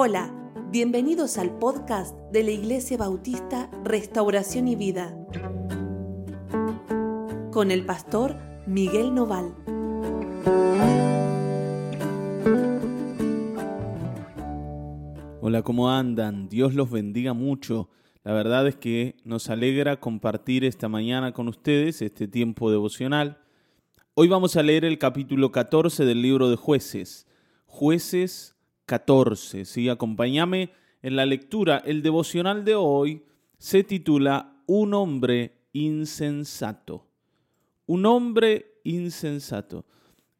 Hola, bienvenidos al podcast de la Iglesia Bautista Restauración y Vida con el pastor Miguel Noval. Hola, ¿cómo andan? Dios los bendiga mucho. La verdad es que nos alegra compartir esta mañana con ustedes este tiempo devocional. Hoy vamos a leer el capítulo 14 del libro de jueces. Jueces 14. Sí, acompáñame en la lectura. El devocional de hoy se titula Un hombre insensato. Un hombre insensato.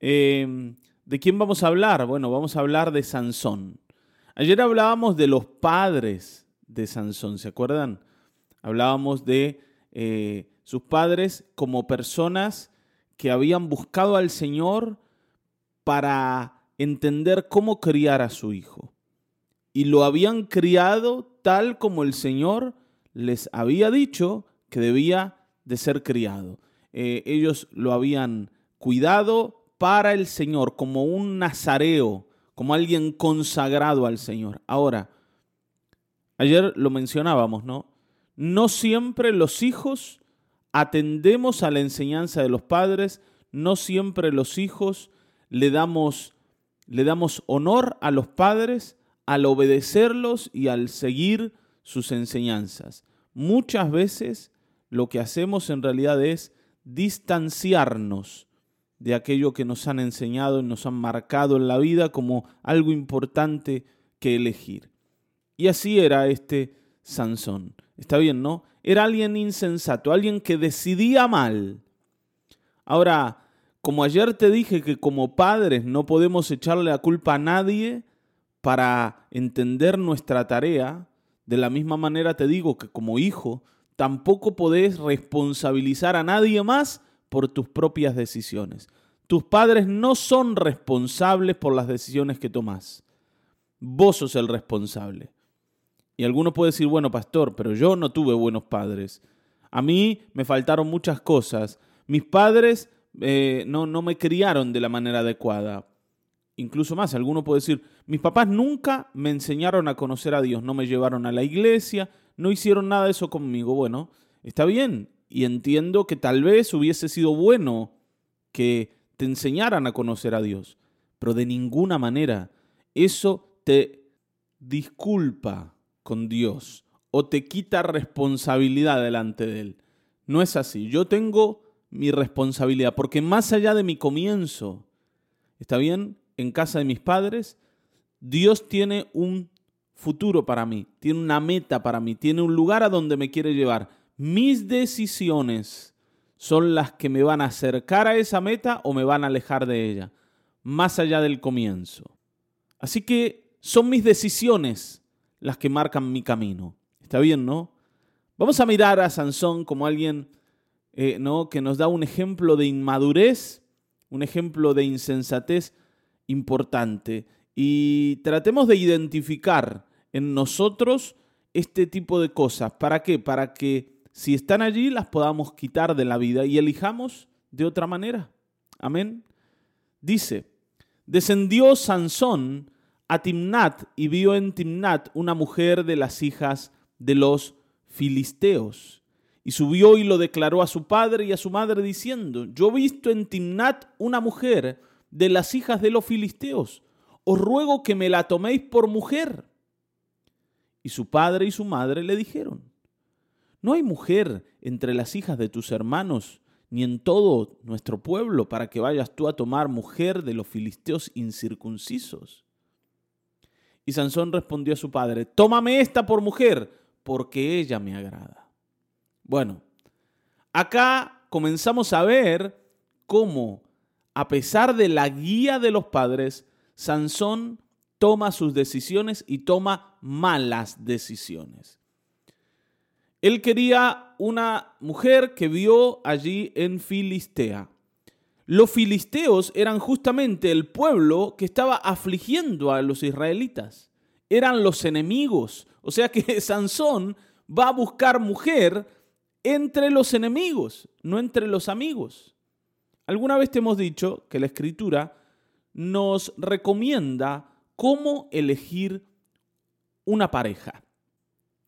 Em, ¿De quién vamos a hablar? Bueno, vamos a hablar de Sansón. Ayer hablábamos de los padres de Sansón, ¿se acuerdan? Hablábamos de eh, sus padres como personas que habían buscado al Señor para entender cómo criar a su hijo. Y lo habían criado tal como el Señor les había dicho que debía de ser criado. Eh, ellos lo habían cuidado para el Señor, como un nazareo, como alguien consagrado al Señor. Ahora, ayer lo mencionábamos, ¿no? No siempre los hijos atendemos a la enseñanza de los padres, no siempre los hijos le damos le damos honor a los padres al obedecerlos y al seguir sus enseñanzas. Muchas veces lo que hacemos en realidad es distanciarnos de aquello que nos han enseñado y nos han marcado en la vida como algo importante que elegir. Y así era este Sansón. Está bien, ¿no? Era alguien insensato, alguien que decidía mal. Ahora, como ayer te dije que como padres no podemos echarle la culpa a nadie para entender nuestra tarea, de la misma manera te digo que como hijo tampoco podés responsabilizar a nadie más por tus propias decisiones. Tus padres no son responsables por las decisiones que tomás. Vos sos el responsable. Y alguno puede decir, bueno, pastor, pero yo no tuve buenos padres. A mí me faltaron muchas cosas. Mis padres eh, no, no me criaron de la manera adecuada. Incluso más, alguno puede decir, mis papás nunca me enseñaron a conocer a Dios, no me llevaron a la iglesia, no hicieron nada de eso conmigo. Bueno, está bien, y entiendo que tal vez hubiese sido bueno que te enseñaran a conocer a Dios, pero de ninguna manera eso te disculpa con Dios o te quita responsabilidad delante de Él. No es así. Yo tengo mi responsabilidad, porque más allá de mi comienzo, ¿está bien? En casa de mis padres, Dios tiene un futuro para mí, tiene una meta para mí, tiene un lugar a donde me quiere llevar. Mis decisiones son las que me van a acercar a esa meta o me van a alejar de ella, más allá del comienzo. Así que son mis decisiones las que marcan mi camino. ¿Está bien, no? Vamos a mirar a Sansón como alguien eh, ¿no? que nos da un ejemplo de inmadurez, un ejemplo de insensatez importante. Y tratemos de identificar en nosotros este tipo de cosas. ¿Para qué? Para que si están allí las podamos quitar de la vida y elijamos de otra manera. Amén. Dice, descendió Sansón a Timnat y vio en Timnat una mujer de las hijas de los filisteos. Y subió y lo declaró a su padre y a su madre diciendo, yo he visto en Timnat una mujer de las hijas de los filisteos, os ruego que me la toméis por mujer. Y su padre y su madre le dijeron, no hay mujer entre las hijas de tus hermanos, ni en todo nuestro pueblo, para que vayas tú a tomar mujer de los filisteos incircuncisos. Y Sansón respondió a su padre, tómame esta por mujer, porque ella me agrada. Bueno, acá comenzamos a ver cómo, a pesar de la guía de los padres, Sansón toma sus decisiones y toma malas decisiones. Él quería una mujer que vio allí en Filistea. Los filisteos eran justamente el pueblo que estaba afligiendo a los israelitas. Eran los enemigos. O sea que Sansón va a buscar mujer entre los enemigos, no entre los amigos. Alguna vez te hemos dicho que la escritura nos recomienda cómo elegir una pareja,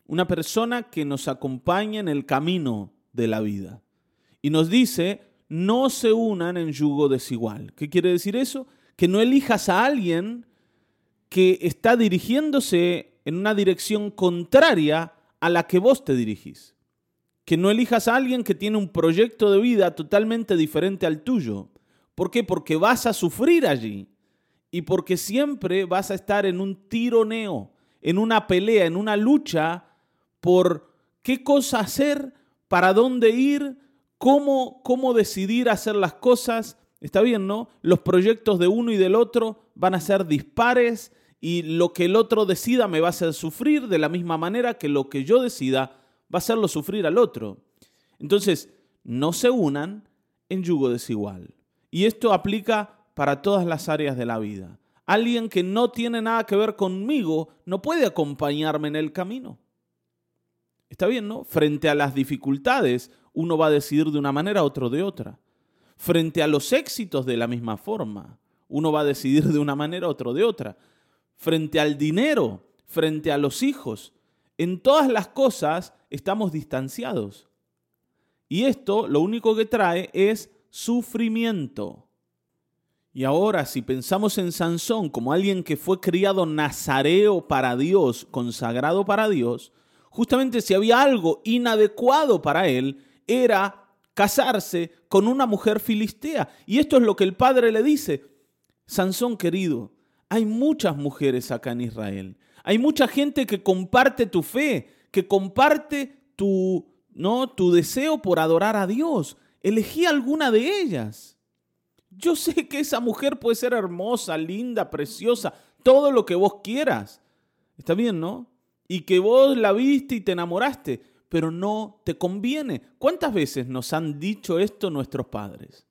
una persona que nos acompaña en el camino de la vida. Y nos dice, no se unan en yugo desigual. ¿Qué quiere decir eso? Que no elijas a alguien que está dirigiéndose en una dirección contraria a la que vos te dirigís. Que no elijas a alguien que tiene un proyecto de vida totalmente diferente al tuyo. ¿Por qué? Porque vas a sufrir allí y porque siempre vas a estar en un tironeo, en una pelea, en una lucha por qué cosa hacer, para dónde ir, cómo, cómo decidir hacer las cosas. Está bien, ¿no? Los proyectos de uno y del otro van a ser dispares y lo que el otro decida me va a hacer sufrir de la misma manera que lo que yo decida va a hacerlo sufrir al otro. Entonces, no se unan en yugo desigual. Y esto aplica para todas las áreas de la vida. Alguien que no tiene nada que ver conmigo no puede acompañarme en el camino. Está bien, ¿no? Frente a las dificultades, uno va a decidir de una manera, otro de otra. Frente a los éxitos, de la misma forma. Uno va a decidir de una manera, otro de otra. Frente al dinero, frente a los hijos. En todas las cosas estamos distanciados. Y esto lo único que trae es sufrimiento. Y ahora, si pensamos en Sansón como alguien que fue criado nazareo para Dios, consagrado para Dios, justamente si había algo inadecuado para él, era casarse con una mujer filistea. Y esto es lo que el padre le dice. Sansón querido, hay muchas mujeres acá en Israel. Hay mucha gente que comparte tu fe, que comparte tu, ¿no? tu deseo por adorar a Dios. Elegí alguna de ellas. Yo sé que esa mujer puede ser hermosa, linda, preciosa, todo lo que vos quieras. Está bien, ¿no? Y que vos la viste y te enamoraste, pero no te conviene. ¿Cuántas veces nos han dicho esto nuestros padres?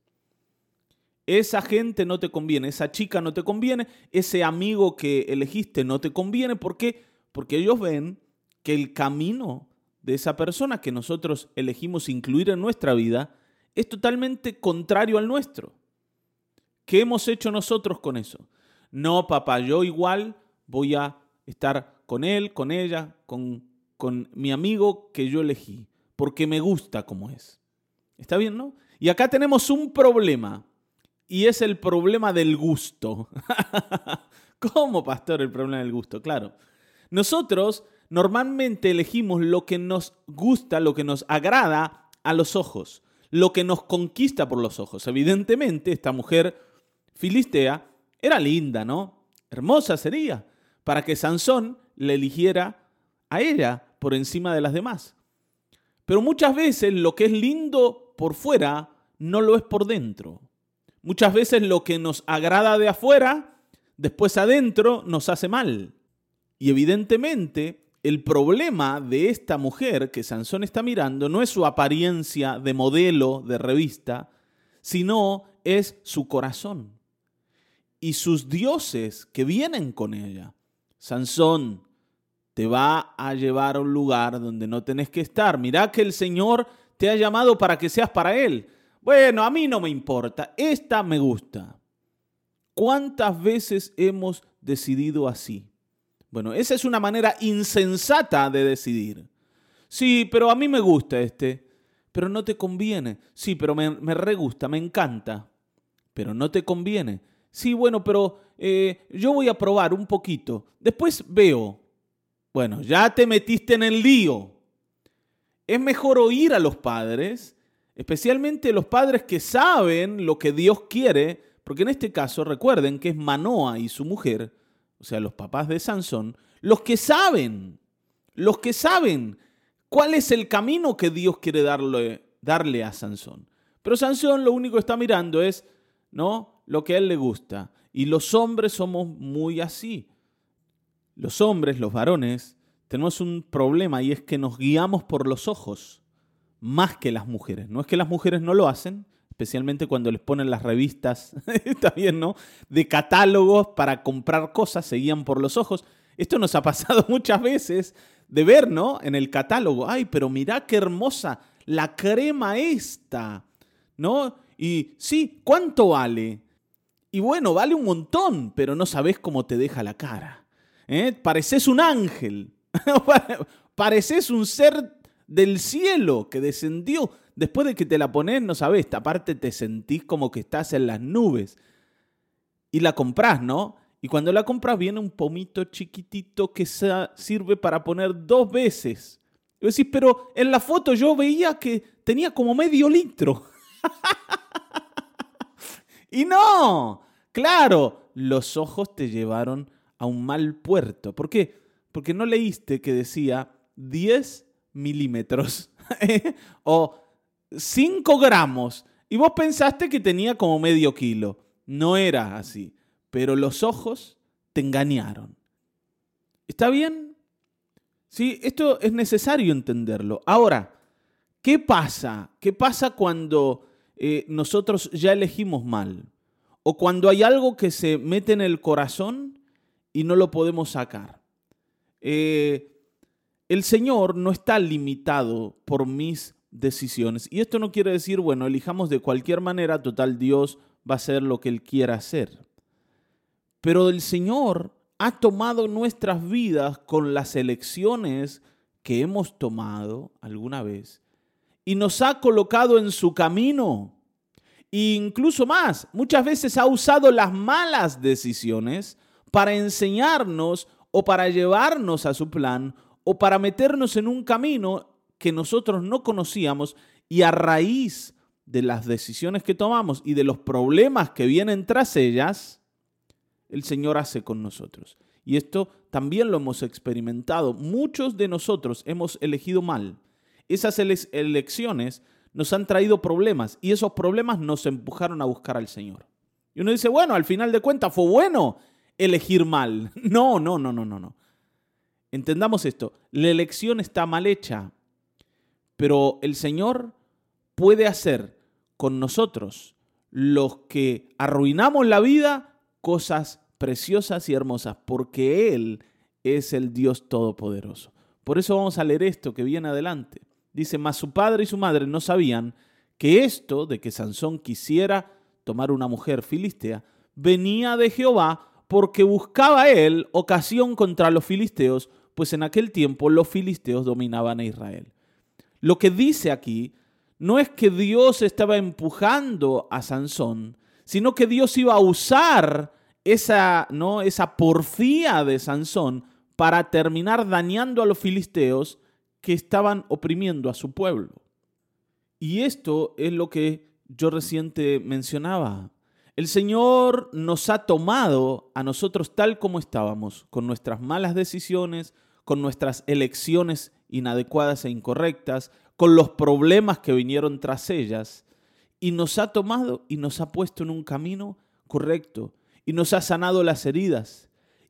Esa gente no te conviene, esa chica no te conviene, ese amigo que elegiste no te conviene. ¿Por qué? Porque ellos ven que el camino de esa persona que nosotros elegimos incluir en nuestra vida es totalmente contrario al nuestro. ¿Qué hemos hecho nosotros con eso? No, papá, yo igual voy a estar con él, con ella, con, con mi amigo que yo elegí, porque me gusta como es. ¿Está bien, no? Y acá tenemos un problema, y es el problema del gusto. ¿Cómo, pastor, el problema del gusto? Claro. Nosotros normalmente elegimos lo que nos gusta, lo que nos agrada a los ojos, lo que nos conquista por los ojos. Evidentemente, esta mujer filistea era linda, ¿no? Hermosa sería, para que Sansón le eligiera a ella por encima de las demás. Pero muchas veces lo que es lindo por fuera no lo es por dentro. Muchas veces lo que nos agrada de afuera, después adentro nos hace mal. Y evidentemente el problema de esta mujer que Sansón está mirando no es su apariencia de modelo de revista, sino es su corazón y sus dioses que vienen con ella. Sansón te va a llevar a un lugar donde no tenés que estar. Mirá que el Señor te ha llamado para que seas para Él. Bueno, a mí no me importa, esta me gusta. ¿Cuántas veces hemos decidido así? Bueno, esa es una manera insensata de decidir. Sí, pero a mí me gusta este, pero no te conviene. Sí, pero me, me re gusta, me encanta, pero no te conviene sí, bueno, pero eh, yo voy a probar un poquito. Después veo. Bueno, ya te metiste en el lío. Es mejor oír a los padres, especialmente los padres que saben lo que Dios quiere, porque en este caso recuerden que es Manoa y su mujer, o sea, los papás de Sansón, los que saben, los que saben cuál es el camino que Dios quiere darle, darle a Sansón. Pero Sansón lo único que está mirando es, ¿no? lo que a él le gusta. Y los hombres somos muy así. Los hombres, los varones, tenemos un problema y es que nos guiamos por los ojos más que las mujeres. No es que las mujeres no lo hacen, especialmente cuando les ponen las revistas, está ¿no? De catálogos para comprar cosas, se guían por los ojos. Esto nos ha pasado muchas veces de ver, ¿no? En el catálogo, ay, pero mirá qué hermosa la crema esta, ¿no? Y sí, ¿cuánto vale? Y bueno, vale un montón, pero no sabes cómo te deja la cara. ¿eh? pareces un ángel, pareces un ser del cielo que descendió. Después de que te la pones, no sabes, aparte te sentís como que estás en las nubes. Y la compras, ¿no? Y cuando la compras viene un pomito chiquitito que sirve para poner dos veces. Y decís, pero en la foto yo veía que tenía como medio litro. y no, claro, los ojos te llevaron a un mal puerto. ¿Por qué? Porque no leíste que decía 10 milímetros o 5 gramos y vos pensaste que tenía como medio kilo. No era así pero los ojos te engañaron. ¿Está bien? Sí, esto es necesario entenderlo. Ahora, ¿qué pasa? ¿Qué pasa cuando eh, nosotros ya elegimos mal? O cuando hay algo que se mete en el corazón y no lo podemos sacar. Eh, el Señor no está limitado por mis decisiones. Y esto no quiere decir, bueno, elijamos de cualquier manera, total Dios va a hacer lo que Él quiera hacer. Pero el Señor ha tomado nuestras vidas con las elecciones que hemos tomado alguna vez y nos ha colocado en su camino. E incluso más, muchas veces ha usado las malas decisiones para enseñarnos o para llevarnos a su plan o para meternos en un camino que nosotros no conocíamos y a raíz de las decisiones que tomamos y de los problemas que vienen tras ellas, el Señor hace con nosotros. Y esto también lo hemos experimentado. Muchos de nosotros hemos elegido mal. Esas elecciones nos han traído problemas y esos problemas nos empujaron a buscar al Señor. Y uno dice, bueno, al final de cuentas fue bueno elegir mal. No, no, no, no, no, no. Entendamos esto, la elección está mal hecha, pero el Señor puede hacer con nosotros los que arruinamos la vida cosas preciosas y hermosas, porque Él es el Dios Todopoderoso. Por eso vamos a leer esto que viene adelante. Dice, mas su padre y su madre no sabían que esto de que Sansón quisiera tomar una mujer filistea venía de Jehová porque buscaba él ocasión contra los filisteos, pues en aquel tiempo los filisteos dominaban a Israel. Lo que dice aquí no es que Dios estaba empujando a Sansón, sino que Dios iba a usar esa, ¿no? esa porfía de Sansón para terminar dañando a los filisteos que estaban oprimiendo a su pueblo. Y esto es lo que yo reciente mencionaba. El Señor nos ha tomado a nosotros tal como estábamos, con nuestras malas decisiones, con nuestras elecciones inadecuadas e incorrectas, con los problemas que vinieron tras ellas, y nos ha tomado y nos ha puesto en un camino correcto y nos ha sanado las heridas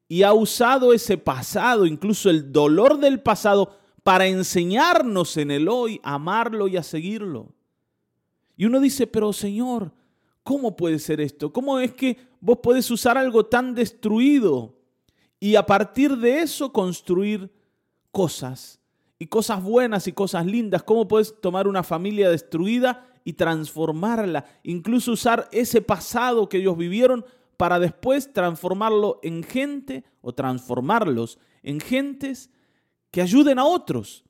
y ha usado ese pasado, incluso el dolor del pasado, para enseñarnos en el hoy a amarlo y a seguirlo. Y uno dice, pero Señor, ¿cómo puede ser esto? ¿Cómo es que vos podés usar algo tan destruido y a partir de eso construir cosas y cosas buenas y cosas lindas? ¿Cómo puedes tomar una familia destruida y transformarla, incluso usar ese pasado que ellos vivieron para después transformarlo en gente o transformarlos en gentes que ayuden a otros.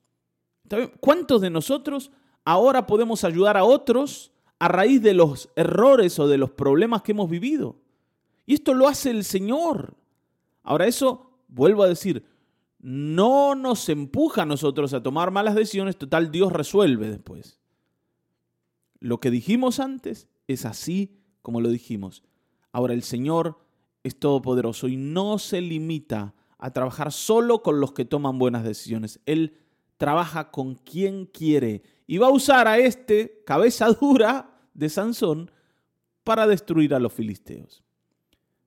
¿Cuántos de nosotros ahora podemos ayudar a otros a raíz de los errores o de los problemas que hemos vivido? Y esto lo hace el Señor. Ahora eso, vuelvo a decir, no nos empuja a nosotros a tomar malas decisiones, total Dios resuelve después. Lo que dijimos antes es así como lo dijimos. Ahora el Señor es todopoderoso y no se limita a trabajar solo con los que toman buenas decisiones. Él trabaja con quien quiere y va a usar a este cabeza dura de Sansón para destruir a los filisteos.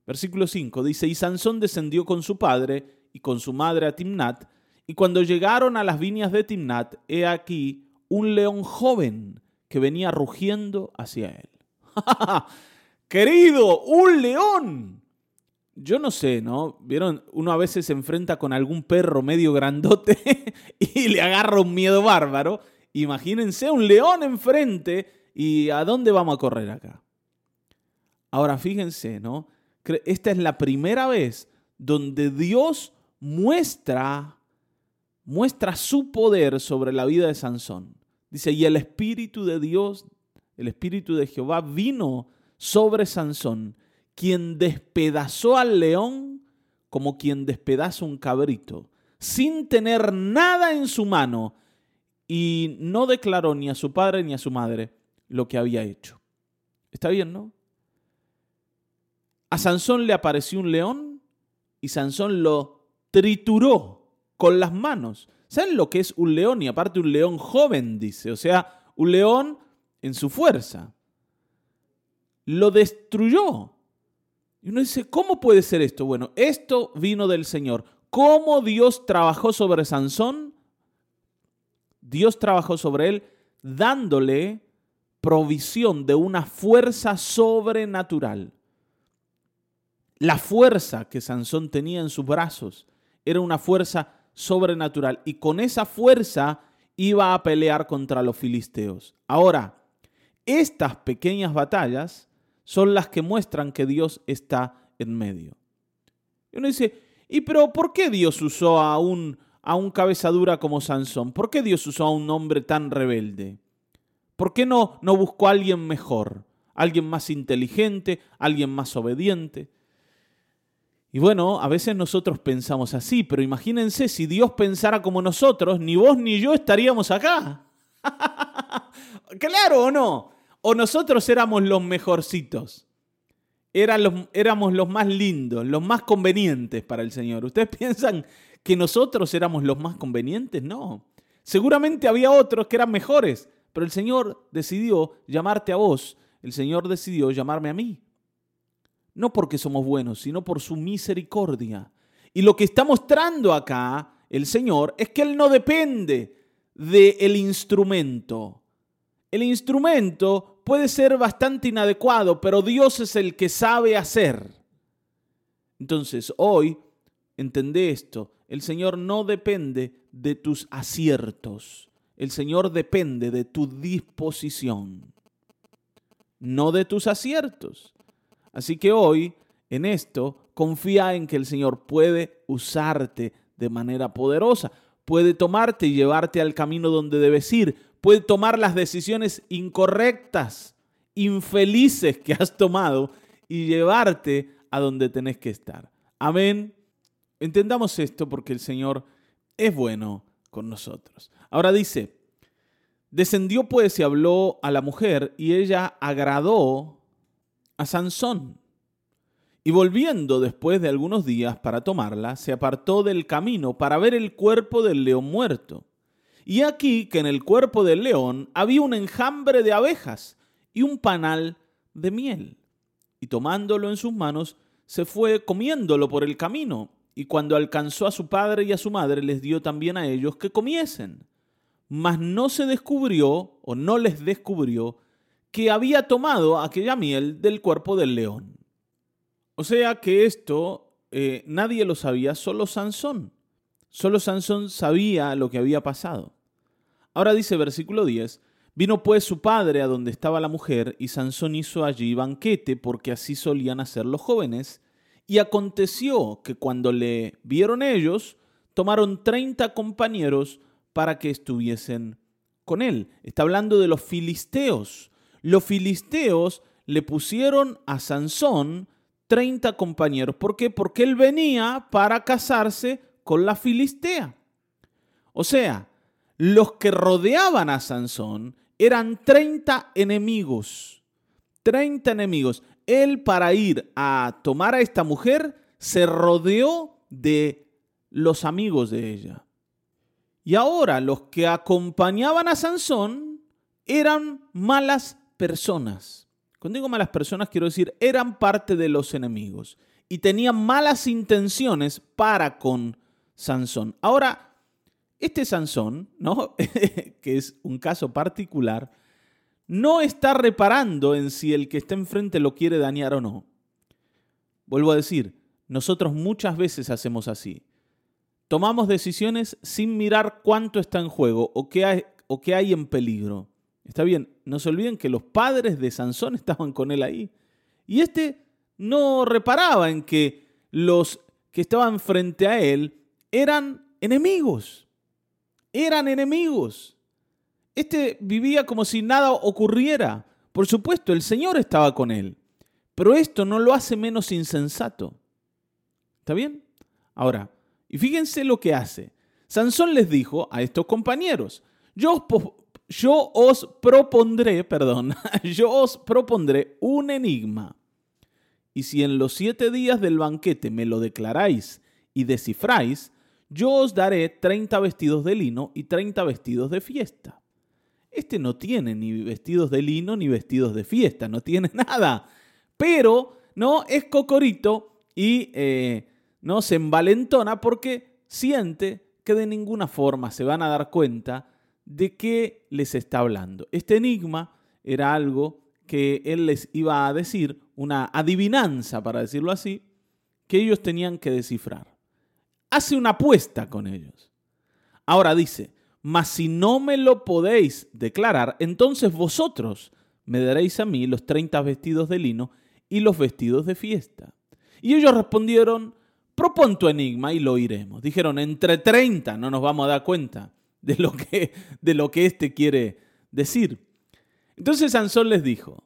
Versículo 5 dice, y Sansón descendió con su padre y con su madre a Timnat, y cuando llegaron a las viñas de Timnat, he aquí un león joven que venía rugiendo hacia él. Querido, un león. Yo no sé, ¿no? Vieron, uno a veces se enfrenta con algún perro medio grandote y le agarra un miedo bárbaro. Imagínense un león enfrente y ¿a dónde vamos a correr acá? Ahora fíjense, ¿no? Esta es la primera vez donde Dios muestra, muestra su poder sobre la vida de Sansón. Dice, y el Espíritu de Dios, el Espíritu de Jehová vino sobre Sansón, quien despedazó al león como quien despedaza un cabrito, sin tener nada en su mano, y no declaró ni a su padre ni a su madre lo que había hecho. Está bien, ¿no? A Sansón le apareció un león y Sansón lo trituró con las manos. ¿Saben lo que es un león? Y aparte un león joven, dice. O sea, un león en su fuerza. Lo destruyó. Y uno dice, ¿cómo puede ser esto? Bueno, esto vino del Señor. ¿Cómo Dios trabajó sobre Sansón? Dios trabajó sobre él dándole provisión de una fuerza sobrenatural. La fuerza que Sansón tenía en sus brazos era una fuerza sobrenatural y con esa fuerza iba a pelear contra los filisteos. Ahora, estas pequeñas batallas son las que muestran que Dios está en medio. Y uno dice, ¿y pero por qué Dios usó a un, a un como Sansón? ¿Por qué Dios usó a un hombre tan rebelde? ¿Por qué no, no buscó a alguien mejor? ¿Alguien más inteligente? ¿Alguien más obediente? Y bueno, a veces nosotros pensamos así, pero imagínense si Dios pensara como nosotros, ni vos ni yo estaríamos acá. claro o no. O nosotros éramos los mejorcitos. éramos los más lindos, los más convenientes para el Señor. ¿Ustedes piensan que nosotros éramos los más convenientes? No. Seguramente había otros que eran mejores, pero el Señor decidió llamarte a vos. El Señor decidió llamarme a mí no porque somos buenos, sino por su misericordia. Y lo que está mostrando acá el Señor es que Él no depende del instrumento. El instrumento puede ser bastante inadecuado, pero Dios es el que sabe hacer. Entonces, hoy, entendé esto, el Señor no depende de tus aciertos, el Señor depende de tu disposición, no de tus aciertos. Así que hoy, en esto, confía en que el Señor puede usarte de manera poderosa, puede tomarte y llevarte al camino donde debes ir, puede tomar las decisiones incorrectas, infelices que has tomado y llevarte a donde tenés que estar. Amén. Entendamos esto porque el Señor es bueno con nosotros. Ahora dice, descendió pues y habló a la mujer y ella agradó a Sansón. Y volviendo después de algunos días para tomarla, se apartó del camino para ver el cuerpo del león muerto. Y aquí que en el cuerpo del león había un enjambre de abejas y un panal de miel. Y tomándolo en sus manos, se fue comiéndolo por el camino. Y cuando alcanzó a su padre y a su madre, les dio también a ellos que comiesen. Mas no se descubrió, o no les descubrió, que había tomado aquella miel del cuerpo del león. O sea que esto eh, nadie lo sabía, solo Sansón. Solo Sansón sabía lo que había pasado. Ahora dice versículo 10, vino pues su padre a donde estaba la mujer y Sansón hizo allí banquete porque así solían hacer los jóvenes. Y aconteció que cuando le vieron ellos, tomaron treinta compañeros para que estuviesen con él. Está hablando de los filisteos los filisteos le pusieron a Sansón 30 compañeros. ¿Por qué? Porque él venía para casarse con la filistea. O sea, los que rodeaban a Sansón eran 30 enemigos. 30 enemigos. Él para ir a tomar a esta mujer se rodeó de los amigos de ella. Y ahora los que acompañaban a Sansón eran malas personas. Cuando digo malas personas, quiero decir, eran parte de los enemigos y tenían malas intenciones para con Sansón. Ahora, este Sansón, ¿no? que es un caso particular, no está reparando en si el que está enfrente lo quiere dañar o no. Vuelvo a decir, nosotros muchas veces hacemos así. Tomamos decisiones sin mirar cuánto está en juego o qué hay, o qué hay en peligro. Está bien, no se olviden que los padres de Sansón estaban con él ahí. Y este no reparaba en que los que estaban frente a él eran enemigos. Eran enemigos. Este vivía como si nada ocurriera. Por supuesto, el Señor estaba con él. Pero esto no lo hace menos insensato. ¿Está bien? Ahora, y fíjense lo que hace. Sansón les dijo a estos compañeros, yo os, yo os propondré, perdón, yo os propondré un enigma. Y si en los siete días del banquete me lo declaráis y descifráis, yo os daré treinta vestidos de lino y treinta vestidos de fiesta. Este no tiene ni vestidos de lino ni vestidos de fiesta, no tiene nada. Pero, ¿no? Es cocorito y eh, no se envalentona porque siente que de ninguna forma se van a dar cuenta de qué les está hablando. Este enigma era algo que él les iba a decir, una adivinanza, para decirlo así, que ellos tenían que descifrar. Hace una apuesta con ellos. Ahora dice, mas si no me lo podéis declarar, entonces vosotros me daréis a mí los 30 vestidos de lino y los vestidos de fiesta. Y ellos respondieron, propon tu enigma y lo oiremos. Dijeron, entre 30 no nos vamos a dar cuenta de lo que, de lo que éste quiere decir. Entonces Sansón les dijo,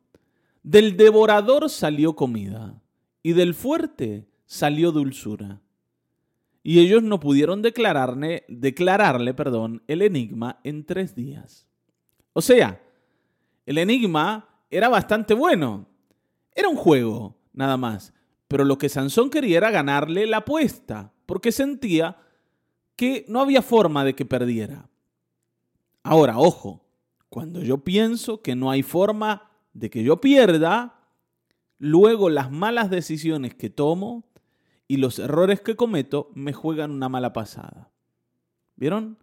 del devorador salió comida y del fuerte salió dulzura. Y ellos no pudieron declararle, declararle perdón, el enigma en tres días. O sea, el enigma era bastante bueno. Era un juego, nada más. Pero lo que Sansón quería era ganarle la apuesta, porque sentía que no había forma de que perdiera. Ahora, ojo, cuando yo pienso que no hay forma de que yo pierda, luego las malas decisiones que tomo y los errores que cometo me juegan una mala pasada. ¿Vieron?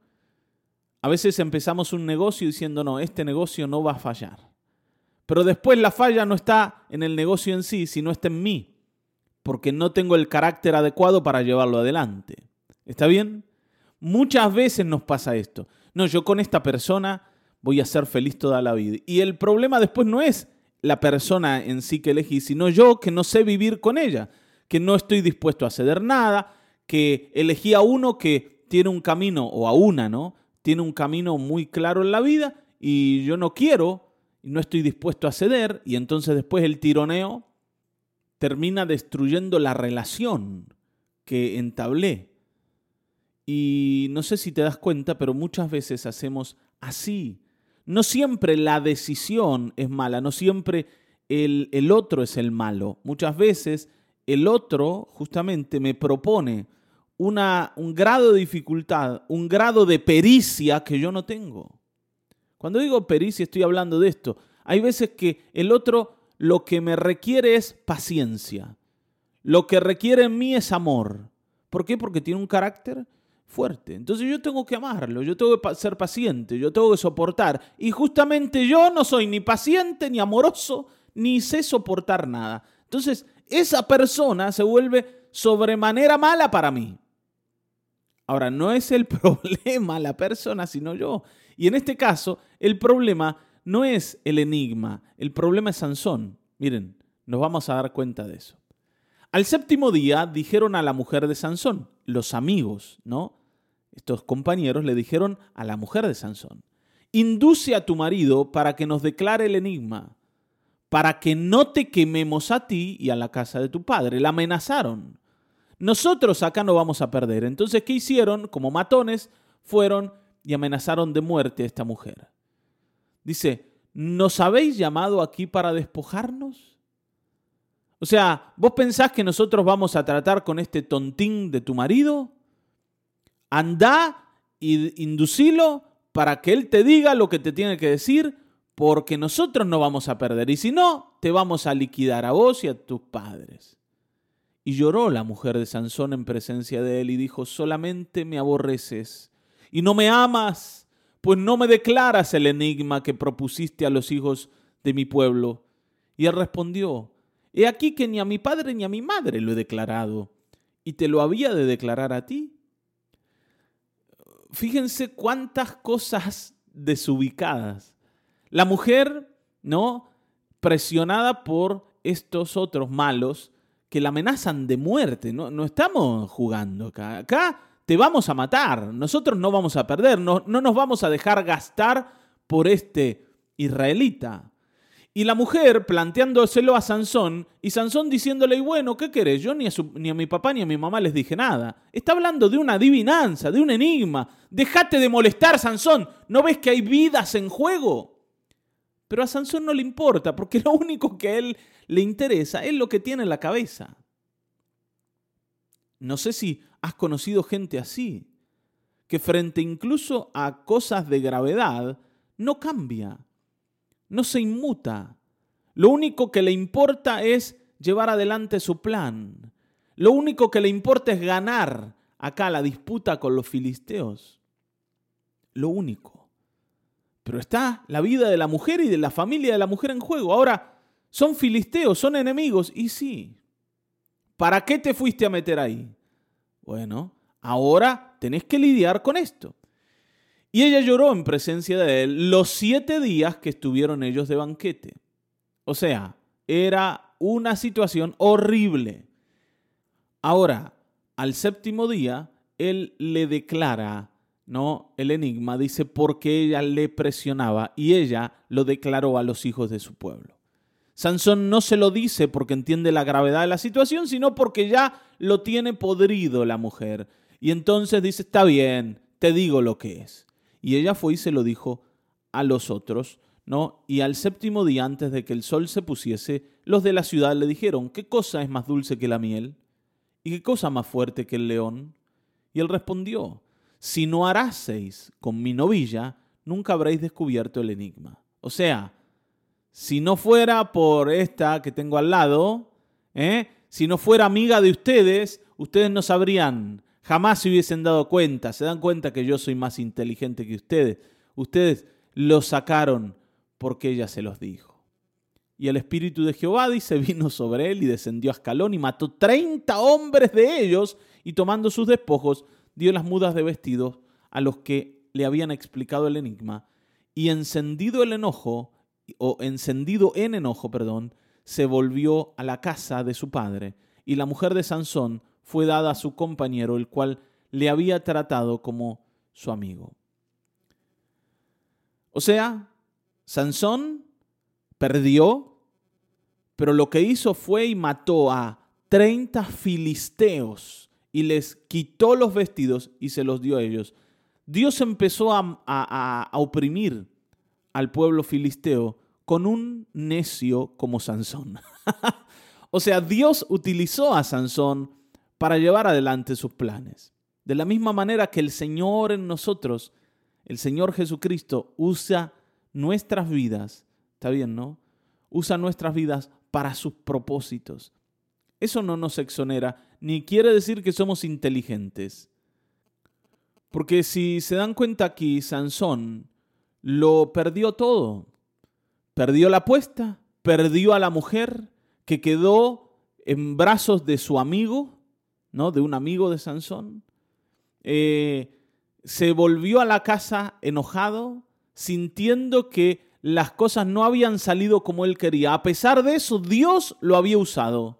A veces empezamos un negocio diciendo, no, este negocio no va a fallar. Pero después la falla no está en el negocio en sí, sino está en mí, porque no tengo el carácter adecuado para llevarlo adelante. ¿Está bien? Muchas veces nos pasa esto. No, yo con esta persona voy a ser feliz toda la vida. Y el problema después no es la persona en sí que elegí, sino yo que no sé vivir con ella, que no estoy dispuesto a ceder nada, que elegí a uno que tiene un camino, o a una, ¿no? Tiene un camino muy claro en la vida y yo no quiero no estoy dispuesto a ceder y entonces después el tironeo termina destruyendo la relación que entablé. Y no sé si te das cuenta, pero muchas veces hacemos así. No siempre la decisión es mala, no siempre el, el otro es el malo. Muchas veces el otro justamente me propone una, un grado de dificultad, un grado de pericia que yo no tengo. Cuando digo pericia estoy hablando de esto. Hay veces que el otro lo que me requiere es paciencia. Lo que requiere en mí es amor. ¿Por qué? Porque tiene un carácter fuerte. Entonces yo tengo que amarlo, yo tengo que ser paciente, yo tengo que soportar. Y justamente yo no soy ni paciente, ni amoroso, ni sé soportar nada. Entonces esa persona se vuelve sobremanera mala para mí. Ahora, no es el problema la persona, sino yo. Y en este caso, el problema no es el enigma, el problema es Sansón. Miren, nos vamos a dar cuenta de eso. Al séptimo día dijeron a la mujer de Sansón, los amigos, ¿no? Estos compañeros le dijeron a la mujer de Sansón, induce a tu marido para que nos declare el enigma, para que no te quememos a ti y a la casa de tu padre. La amenazaron. Nosotros acá no vamos a perder. Entonces, ¿qué hicieron? Como matones, fueron y amenazaron de muerte a esta mujer. Dice, ¿nos habéis llamado aquí para despojarnos? O sea, ¿vos pensás que nosotros vamos a tratar con este tontín de tu marido? Anda y inducilo para que él te diga lo que te tiene que decir, porque nosotros no vamos a perder. Y si no, te vamos a liquidar a vos y a tus padres. Y lloró la mujer de Sansón en presencia de él y dijo, solamente me aborreces y no me amas, pues no me declaras el enigma que propusiste a los hijos de mi pueblo. Y él respondió, he aquí que ni a mi padre ni a mi madre lo he declarado, y te lo había de declarar a ti. Fíjense cuántas cosas desubicadas. La mujer, ¿no? Presionada por estos otros malos que la amenazan de muerte. No, no estamos jugando acá. Acá te vamos a matar, nosotros no vamos a perder, no, no nos vamos a dejar gastar por este israelita. Y la mujer planteándoselo a Sansón y Sansón diciéndole, y bueno, ¿qué querés? Yo ni a, ni a mi papá ni a mi mamá les dije nada. Está hablando de una adivinanza, de un enigma. Déjate de molestar, Sansón. ¿No ves que hay vidas en juego? Pero a Sansón no le importa, porque lo único que a él le interesa es lo que tiene en la cabeza. No sé si has conocido gente así, que frente incluso a cosas de gravedad, no cambia no se inmuta. Lo único que le importa es llevar adelante su plan. Lo único que le importa es ganar acá la disputa con los filisteos. Lo único. Pero está la vida de la mujer y de la familia de la mujer en juego. Ahora, son filisteos, son enemigos. Y sí. ¿Para qué te fuiste a meter ahí? Bueno, ahora tenés que lidiar con esto. Y ella lloró en presencia de él los siete días que estuvieron ellos de banquete. O sea, era una situación horrible. Ahora, al séptimo día, él le declara, ¿no? El enigma dice porque ella le presionaba y ella lo declaró a los hijos de su pueblo. Sansón no se lo dice porque entiende la gravedad de la situación, sino porque ya lo tiene podrido la mujer. Y entonces dice, está bien, te digo lo que es. Y ella fue y se lo dijo a los otros, ¿no? Y al séptimo día, antes de que el sol se pusiese, los de la ciudad le dijeron, ¿qué cosa es más dulce que la miel? ¿Y qué cosa más fuerte que el león? Y él respondió, si no haraseis con mi novilla, nunca habréis descubierto el enigma. O sea, si no fuera por esta que tengo al lado, ¿eh? si no fuera amiga de ustedes, ustedes no sabrían Jamás se hubiesen dado cuenta. Se dan cuenta que yo soy más inteligente que ustedes. Ustedes lo sacaron porque ella se los dijo. Y el espíritu de Jehová, dice, vino sobre él y descendió a escalón y mató 30 hombres de ellos y tomando sus despojos dio las mudas de vestidos a los que le habían explicado el enigma y encendido el enojo, o encendido en enojo, perdón, se volvió a la casa de su padre y la mujer de Sansón fue dada a su compañero, el cual le había tratado como su amigo. O sea, Sansón perdió, pero lo que hizo fue y mató a 30 filisteos y les quitó los vestidos y se los dio a ellos. Dios empezó a, a oprimir al pueblo filisteo con un necio como Sansón. o sea, Dios utilizó a Sansón para llevar adelante sus planes. De la misma manera que el Señor en nosotros, el Señor Jesucristo, usa nuestras vidas, ¿está bien, no? Usa nuestras vidas para sus propósitos. Eso no nos exonera, ni quiere decir que somos inteligentes. Porque si se dan cuenta aquí, Sansón lo perdió todo. Perdió la apuesta, perdió a la mujer que quedó en brazos de su amigo, ¿no? de un amigo de Sansón. Eh, se volvió a la casa enojado, sintiendo que las cosas no habían salido como él quería. A pesar de eso, Dios lo había usado.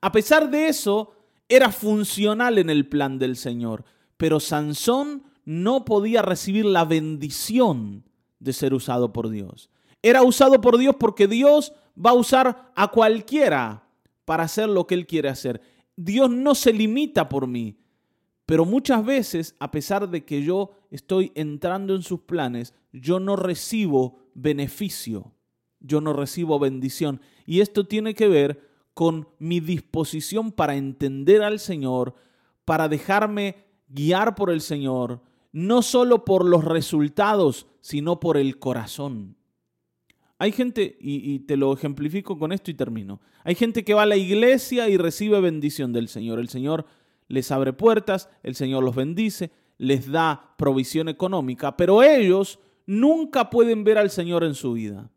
A pesar de eso, era funcional en el plan del Señor. Pero Sansón no podía recibir la bendición de ser usado por Dios. Era usado por Dios porque Dios va a usar a cualquiera para hacer lo que Él quiere hacer. Dios no se limita por mí, pero muchas veces, a pesar de que yo estoy entrando en sus planes, yo no recibo beneficio, yo no recibo bendición. Y esto tiene que ver con mi disposición para entender al Señor, para dejarme guiar por el Señor, no solo por los resultados, sino por el corazón. Hay gente, y, te lo ejemplifico con esto y termino, hay gente que va a la iglesia y recibe bendición del Señor. El Señor les abre puertas, el Señor los bendice, les da provisión económica, pero ellos nunca pueden ver al Señor en su vida.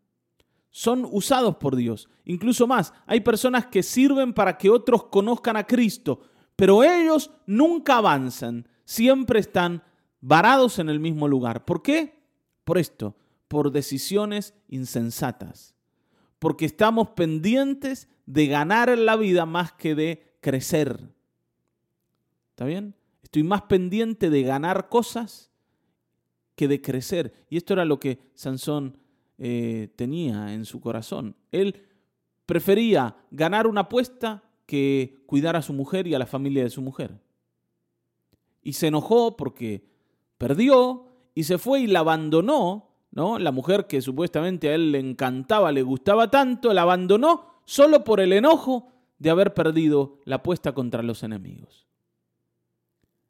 Son usados por Dios. Incluso más, hay personas que sirven para que otros conozcan a Cristo, pero ellos nunca avanzan, siempre están varados en el mismo lugar. ¿Por qué? Por esto, por decisiones insensatas, porque estamos pendientes de ganar en la vida más que de crecer. ¿Está bien? Estoy más pendiente de ganar cosas que de crecer. Y esto era lo que Sansón eh, tenía en su corazón. Él prefería ganar una apuesta que cuidar a su mujer y a la familia de su mujer. Y se enojó porque perdió y se fue y la abandonó, ¿no? La mujer que supuestamente a él le encantaba, le gustaba tanto, la abandonó solo por el enojo de haber perdido la apuesta contra los enemigos.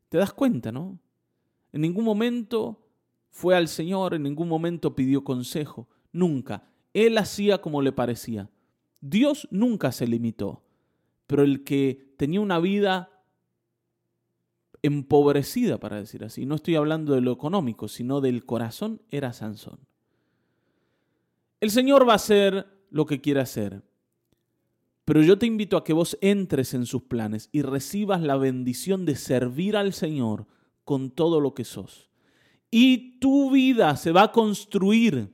¿Te das cuenta, no? En ningún momento fue al Señor, en ningún momento pidió consejo, nunca. Él hacía como le parecía. Dios nunca se limitó, pero el que tenía una vida empobrecida, para decir así, no estoy hablando de lo económico, sino del corazón, era Sansón. El Señor va a hacer lo que quiere hacer, pero yo te invito a que vos entres en sus planes y recibas la bendición de servir al Señor con todo lo que sos. Y tu vida se va a construir.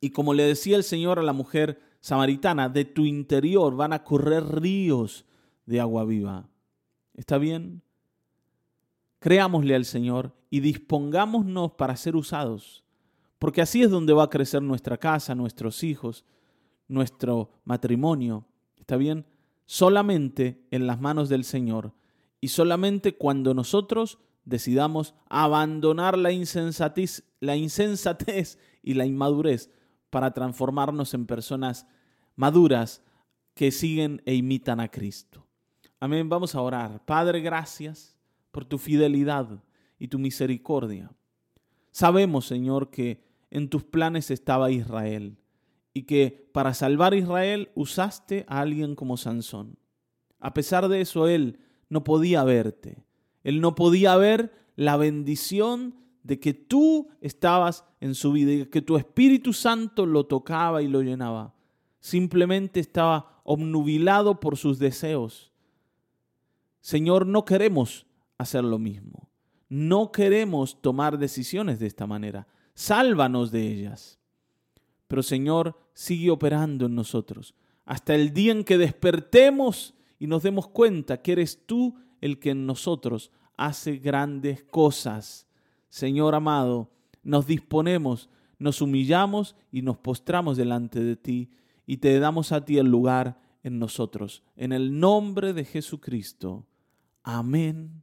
Y como le decía el Señor a la mujer samaritana, de tu interior van a correr ríos de agua viva. ¿Está bien? Creámosle al Señor y dispongámonos para ser usados, porque así es donde va a crecer nuestra casa, nuestros hijos, nuestro matrimonio. ¿Está bien? Solamente en las manos del Señor y solamente cuando nosotros decidamos abandonar la insensatez, la insensatez y la inmadurez para transformarnos en personas maduras que siguen e imitan a Cristo. Amén, vamos a orar. Padre, gracias por tu fidelidad y tu misericordia. Sabemos, Señor, que en tus planes estaba Israel y que para salvar a Israel usaste a alguien como Sansón. A pesar de eso, él no podía verte. Él no podía ver la bendición de que tú estabas en su vida y que tu Espíritu Santo lo tocaba y lo llenaba. Simplemente estaba obnubilado por sus deseos. Señor, no queremos hacer lo mismo. No queremos tomar decisiones de esta manera. Sálvanos de ellas. Pero Señor, sigue operando en nosotros hasta el día en que despertemos y nos demos cuenta que eres tú el que en nosotros hace grandes cosas. Señor amado, nos disponemos, nos humillamos y nos postramos delante de ti y te damos a ti el lugar en nosotros. En el nombre de Jesucristo. Amén,